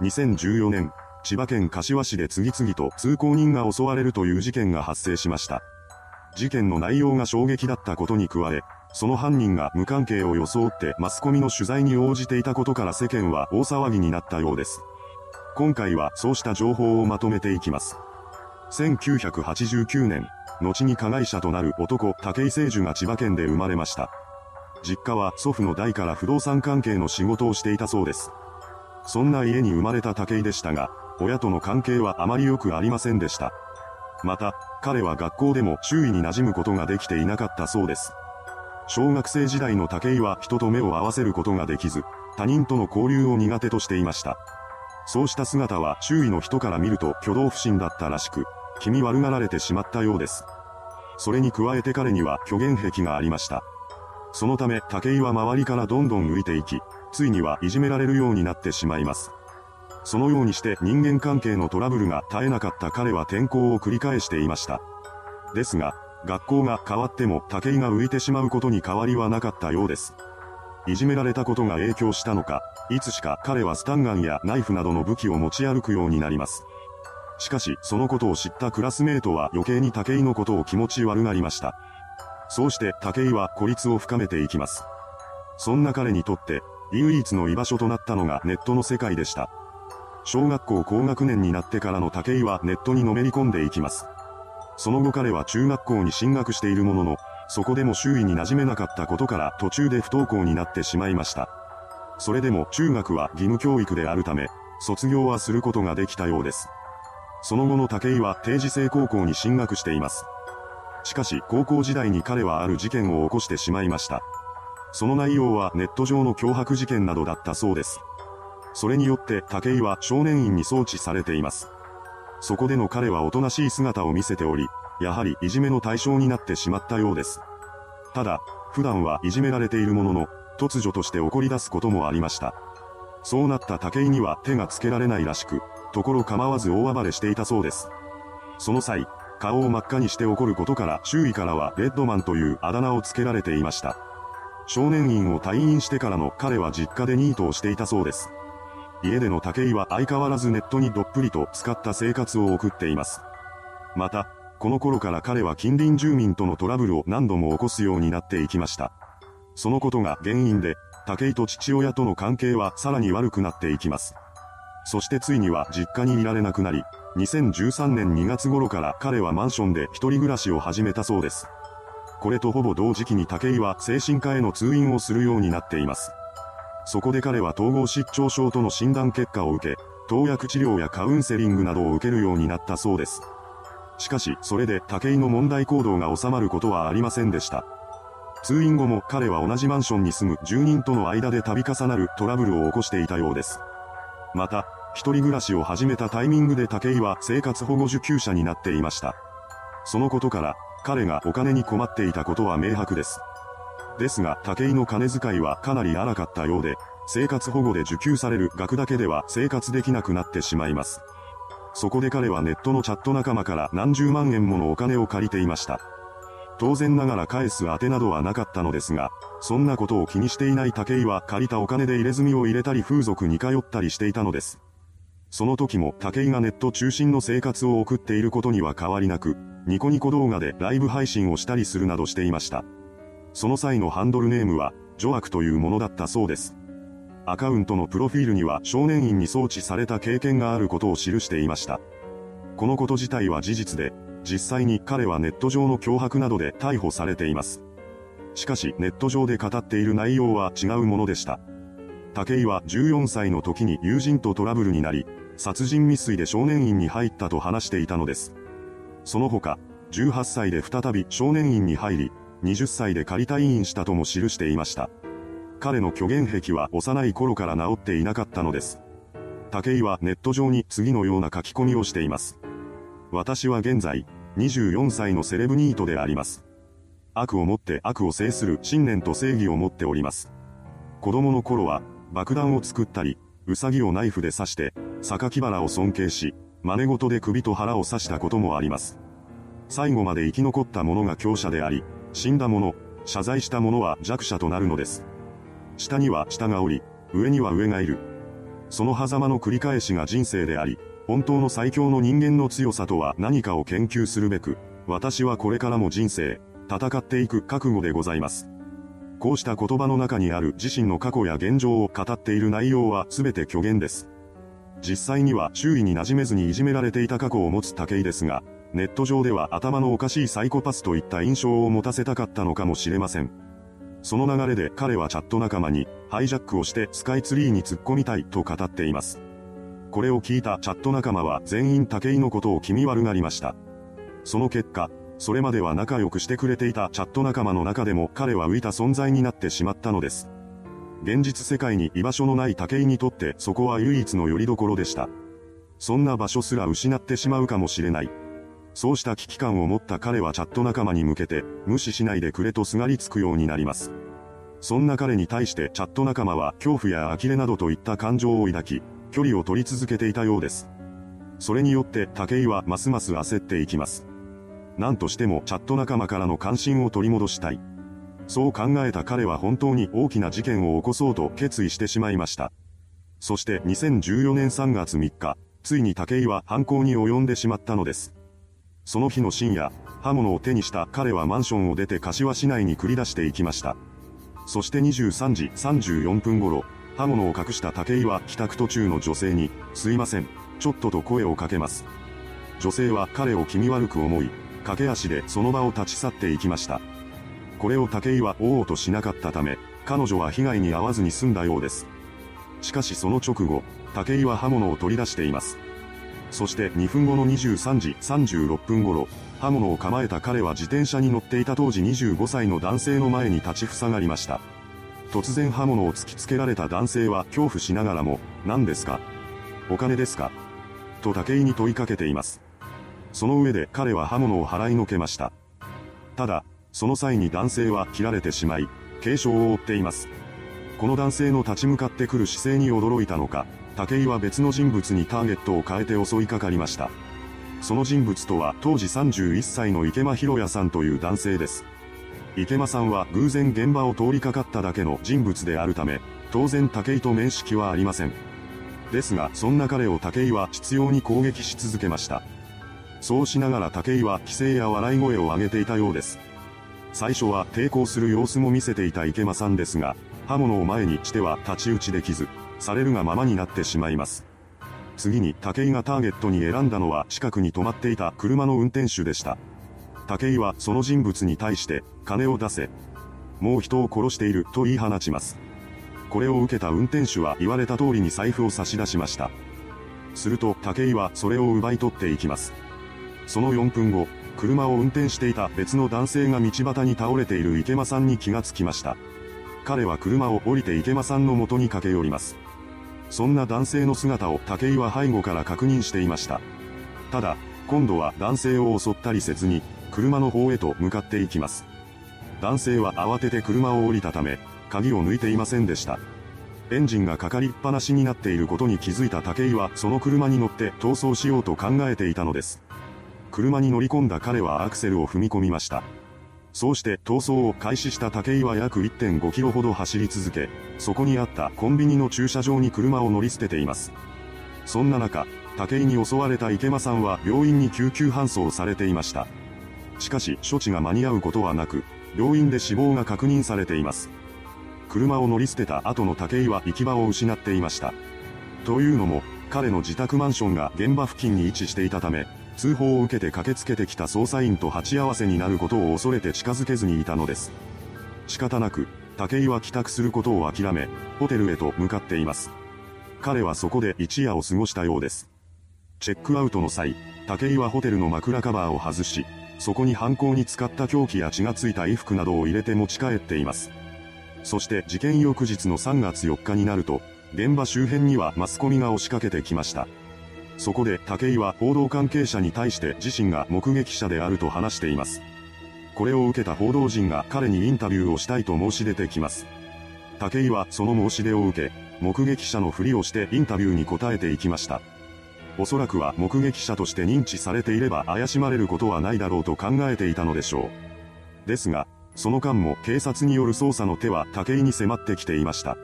2014年、千葉県柏市で次々と通行人が襲われるという事件が発生しました。事件の内容が衝撃だったことに加え、その犯人が無関係を装ってマスコミの取材に応じていたことから世間は大騒ぎになったようです。今回はそうした情報をまとめていきます。1989年、後に加害者となる男、武井聖樹が千葉県で生まれました。実家は祖父の代から不動産関係の仕事をしていたそうです。そんな家に生まれた武井でしたが、親との関係はあまり良くありませんでした。また、彼は学校でも周囲に馴染むことができていなかったそうです。小学生時代の武井は人と目を合わせることができず、他人との交流を苦手としていました。そうした姿は周囲の人から見ると挙動不審だったらしく、気味悪がられてしまったようです。それに加えて彼には虚言癖がありました。そのため武井は周りからどんどん浮いていき、ついにはいじめられるようになってしまいます。そのようにして人間関係のトラブルが絶えなかった彼は転校を繰り返していました。ですが、学校が変わっても武井が浮いてしまうことに変わりはなかったようです。いじめられたことが影響したのか、いつしか彼はスタンガンやナイフなどの武器を持ち歩くようになります。しかし、そのことを知ったクラスメートは余計に武井のことを気持ち悪がりました。そうして武井は孤立を深めていきます。そんな彼にとって、唯一の居場所となったのがネットの世界でした。小学校高学年になってからの武井はネットにのめり込んでいきます。その後彼は中学校に進学しているものの、そこでも周囲に馴染めなかったことから途中で不登校になってしまいました。それでも中学は義務教育であるため、卒業はすることができたようです。その後の武井は定時制高校に進学しています。しかし高校時代に彼はある事件を起こしてしまいました。その内容はネット上の脅迫事件などだったそうです。それによって武井は少年院に送致されています。そこでの彼はおとなしい姿を見せており、やはりいじめの対象になってしまったようです。ただ、普段はいじめられているものの、突如として怒り出すこともありました。そうなった武井には手がつけられないらしく、ところ構わず大暴れしていたそうです。その際、顔を真っ赤にして怒ることから周囲からはレッドマンというあだ名をつけられていました。少年院を退院してからの彼は実家でニートをしていたそうです。家での武井は相変わらずネットにどっぷりと使った生活を送っています。また、この頃から彼は近隣住民とのトラブルを何度も起こすようになっていきました。そのことが原因で、武井と父親との関係はさらに悪くなっていきます。そしてついには実家にいられなくなり、2013年2月頃から彼はマンションで一人暮らしを始めたそうです。これとほぼ同時期に武井は精神科への通院をするようになっています。そこで彼は統合失調症との診断結果を受け、投薬治療やカウンセリングなどを受けるようになったそうです。しかし、それで武井の問題行動が収まることはありませんでした。通院後も彼は同じマンションに住む住人との間で度重なるトラブルを起こしていたようです。また、一人暮らしを始めたタイミングで武井は生活保護受給者になっていました。そのことから、彼がお金に困っていたことは明白です。ですが、武井の金遣いはかなり荒かったようで、生活保護で受給される額だけでは生活できなくなってしまいます。そこで彼はネットのチャット仲間から何十万円ものお金を借りていました。当然ながら返す当てなどはなかったのですが、そんなことを気にしていない武井は借りたお金で入れ墨を入れたり風俗に通ったりしていたのです。その時も武井がネット中心の生活を送っていることには変わりなく、ニコニコ動画でライブ配信をしたりするなどしていました。その際のハンドルネームは、ジ悪というものだったそうです。アカウントのプロフィールには少年院に送致された経験があることを記していました。このこと自体は事実で、実際に彼はネット上の脅迫などで逮捕されています。しかしネット上で語っている内容は違うものでした。武井は14歳の時に友人とトラブルになり、殺人未遂で少年院に入ったと話していたのです。その他、18歳で再び少年院に入り、20歳で仮退院したとも記していました。彼の虚言癖は幼い頃から治っていなかったのです。武井はネット上に次のような書き込みをしています。私は現在、24歳のセレブニートであります。悪をもって悪を制する信念と正義を持っております。子供の頃は、爆弾を作ったり、ウサギをナイフで刺して、榊原を尊敬し、真似事で首と腹を刺したこともあります。最後まで生き残った者が強者であり、死んだ者、謝罪した者は弱者となるのです。下には下がおり、上には上がいる。その狭間の繰り返しが人生であり、本当の最強の人間の強さとは何かを研究するべく、私はこれからも人生、戦っていく覚悟でございます。こうした言葉の中にある自身の過去や現状を語っている内容は全て虚言です。実際には周囲に馴染めずにいじめられていた過去を持つ武井ですが、ネット上では頭のおかしいサイコパスといった印象を持たせたかったのかもしれません。その流れで彼はチャット仲間にハイジャックをしてスカイツリーに突っ込みたいと語っています。これを聞いたチャット仲間は全員武井のことを気味悪がりました。その結果、それまでは仲良くしてくれていたチャット仲間の中でも彼は浮いた存在になってしまったのです。現実世界に居場所のない武井にとってそこは唯一の拠り所でした。そんな場所すら失ってしまうかもしれない。そうした危機感を持った彼はチャット仲間に向けて、無視しないでくれとすがりつくようになります。そんな彼に対してチャット仲間は恐怖や呆れなどといった感情を抱き、距離を取り続けていたようです。それによって武井はますます焦っていきます。何としてもチャット仲間からの関心を取り戻したい。そう考えた彼は本当に大きな事件を起こそうと決意してしまいました。そして2014年3月3日、ついに武井は犯行に及んでしまったのです。その日の深夜、刃物を手にした彼はマンションを出て柏市内に繰り出していきました。そして23時34分頃、刃物を隠した武井は帰宅途中の女性に、すいません、ちょっとと声をかけます。女性は彼を気味悪く思い、駆け足でその場を立ち去っていきました。これを武井は追おうとしなかったため、彼女は被害に遭わずに済んだようです。しかしその直後、武井は刃物を取り出しています。そして2分後の23時36分頃、刃物を構えた彼は自転車に乗っていた当時25歳の男性の前に立ちふさがりました。突然刃物を突きつけられた男性は恐怖しながらも、何ですか？お金ですか？と武井に問いかけています。その上で彼は刃物を払いのけました。ただ、その際に男性は切られてしまい、軽傷を負っています。この男性の立ち向かってくる姿勢に驚いたのか、武井は別の人物にターゲットを変えて襲いかかりました。その人物とは当時31歳の池間博也さんという男性です。池間さんは偶然現場を通りかかっただけの人物であるため、当然武井と面識はありません。ですが、そんな彼を武井は執拗に攻撃し続けました。そうしながら武井は規制や笑い声を上げていたようです。最初は抵抗する様子も見せていた池間さんですが、刃物を前にしては太刀打ちできず、されるがままになってしまいます。次に武井がターゲットに選んだのは近くに止まっていた車の運転手でした。武井はその人物に対して、金を出せ。もう人を殺していると言い放ちます。これを受けた運転手は言われた通りに財布を差し出しました。すると武井はそれを奪い取っていきます。その4分後、車を運転していた別の男性が道端に倒れている池間さんに気がつきました。彼は車を降りて池間さんの元に駆け寄ります。そんな男性の姿を武井は背後から確認していました。ただ、今度は男性を襲ったりせずに、車の方へと向かっていきます。男性は慌てて車を降りたため、鍵を抜いていませんでした。エンジンがかかりっぱなしになっていることに気づいた武井はその車に乗って逃走しようと考えていたのです。車に乗り込んだ彼はアクセルを踏み込みました。そうして逃走を開始した武井は約1.5キロほど走り続け、そこにあったコンビニの駐車場に車を乗り捨てています。そんな中、武井に襲われた池間さんは病院に救急搬送されていました。しかし処置が間に合うことはなく、病院で死亡が確認されています。車を乗り捨てた後の武井は行き場を失っていました。というのも、彼の自宅マンションが現場付近に位置していたため、通報を受けて駆けつけてきた捜査員と鉢合わせになることを恐れて近づけずにいたのです。仕方なく、武井は帰宅することを諦め、ホテルへと向かっています。彼はそこで一夜を過ごしたようです。チェックアウトの際、武井はホテルの枕カバーを外し、そこに犯行に使った凶器や血がついた衣服などを入れて持ち帰っています。そして事件翌日の3月4日になると、現場周辺にはマスコミが押しかけてきました。そこで武井は報道関係者に対して自身が目撃者であると話しています。これを受けた報道陣が彼にインタビューをしたいと申し出てきます。武井はその申し出を受け、目撃者のふりをしてインタビューに答えていきました。おそらくは目撃者として認知されていれば怪しまれることはないだろうと考えていたのでしょう。ですが、その間も警察による捜査の手は武井に迫ってきていました。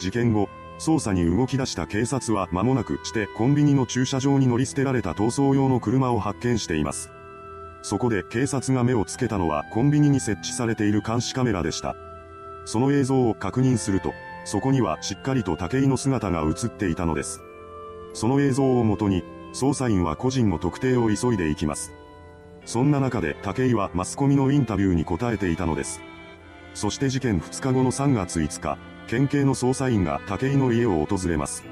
事件後、捜査に動き出した警察は間もなくしてコンビニの駐車場に乗り捨てられた逃走用の車を発見しています。そこで警察が目をつけたのはコンビニに設置されている監視カメラでした。その映像を確認すると、そこにはしっかりと武井の姿が映っていたのです。その映像をもとに、捜査員は個人の特定を急いでいきます。そんな中で武井はマスコミのインタビューに答えていたのです。そして事件2日後の3月5日、県警の捜査員が武井の家を訪れます。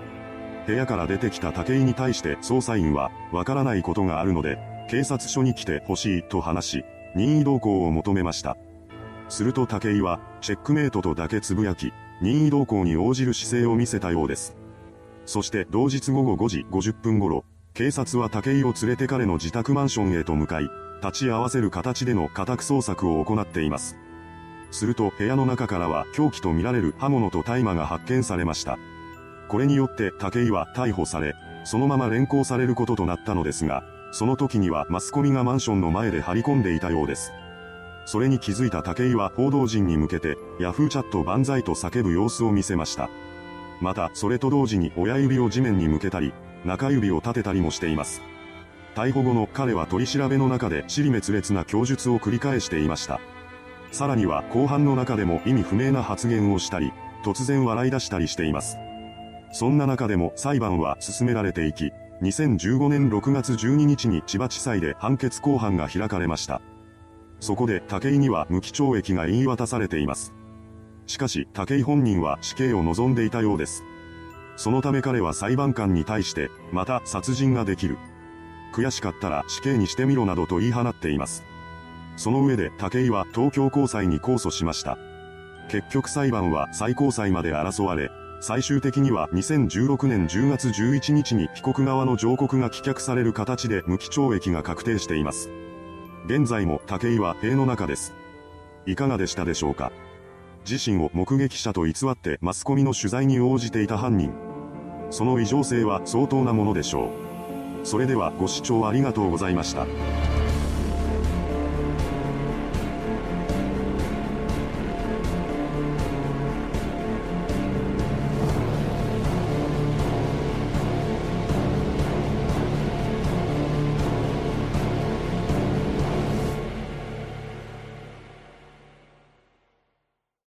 部屋から出てきた武井に対して捜査員は、わからないことがあるので、警察署に来てほしいと話し、任意同行を求めました。すると武井は、チェックメイトとだけつぶやき、任意同行に応じる姿勢を見せたようです。そして同日午後5時50分頃、警察は武井を連れて彼の自宅マンションへと向かい、立ち会わせる形での家宅捜索を行っています。すると部屋の中からは凶器とみられる刃物と大麻が発見されました。これによって武井は逮捕され、そのまま連行されることとなったのですが、その時にはマスコミがマンションの前で張り込んでいたようです。それに気づいた武井は報道陣に向けて、ヤフーチャット万歳と叫ぶ様子を見せました。また、それと同時に親指を地面に向けたり、中指を立てたりもしています。逮捕後の彼は取り調べの中で尻滅裂な供述を繰り返していました。さらには後半の中でも意味不明な発言をしたり、突然笑い出したりしています。そんな中でも裁判は進められていき、2015年6月12日に千葉地裁で判決公判が開かれました。そこで武井には無期懲役が言い渡されています。しかし、武井本人は死刑を望んでいたようです。そのため彼は裁判官に対して、また殺人ができる。悔しかったら死刑にしてみろなどと言い放っています。その上で武井は東京高裁に控訴しました。結局裁判は最高裁まで争われ、最終的には2016年10月11日に被告側の上告が棄却される形で無期懲役が確定しています。現在も武井は塀の中です。いかがでしたでしょうか？自身を目撃者と偽ってマスコミの取材に応じていた犯人。その異常性は相当なものでしょう。それではご視聴ありがとうございました。